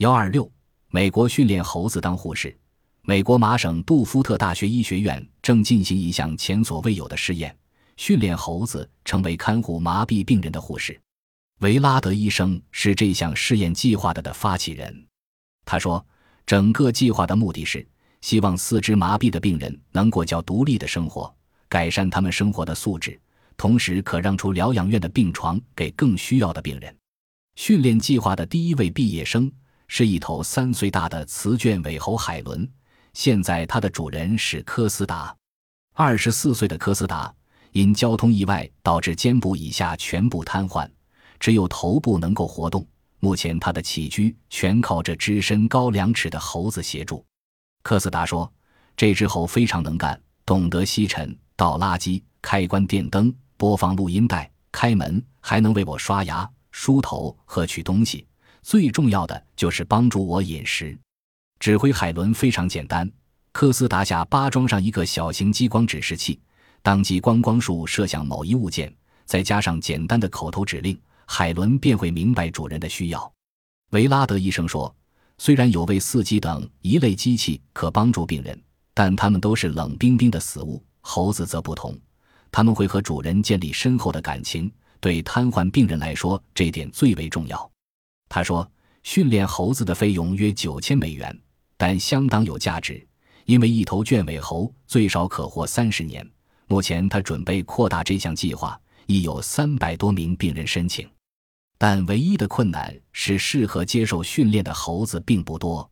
幺二六，美国训练猴子当护士。美国麻省杜夫特大学医学院正进行一项前所未有的试验，训练猴子成为看护麻痹病人的护士。维拉德医生是这项试验计划的的发起人。他说，整个计划的目的是希望四肢麻痹的病人能过较独立的生活，改善他们生活的素质，同时可让出疗养院的病床给更需要的病人。训练计划的第一位毕业生。是一头三岁大的雌卷尾猴海伦，现在它的主人是科斯达。二十四岁的科斯达因交通意外导致肩部以下全部瘫痪，只有头部能够活动。目前他的起居全靠这只身高两尺的猴子协助。科斯达说：“这只猴非常能干，懂得吸尘、倒垃圾、开关电灯、播放录音带、开门，还能为我刷牙、梳头和取东西。”最重要的就是帮助我饮食。指挥海伦非常简单，科斯达下巴装上一个小型激光指示器，当激光光束射向某一物件，再加上简单的口头指令，海伦便会明白主人的需要。维拉德医生说：“虽然有位四机等一类机器可帮助病人，但它们都是冷冰冰的死物。猴子则不同，他们会和主人建立深厚的感情。对瘫痪病人来说，这点最为重要。”他说：“训练猴子的费用约九千美元，但相当有价值，因为一头卷尾猴最少可活三十年。目前他准备扩大这项计划，已有三百多名病人申请，但唯一的困难是适合接受训练的猴子并不多。”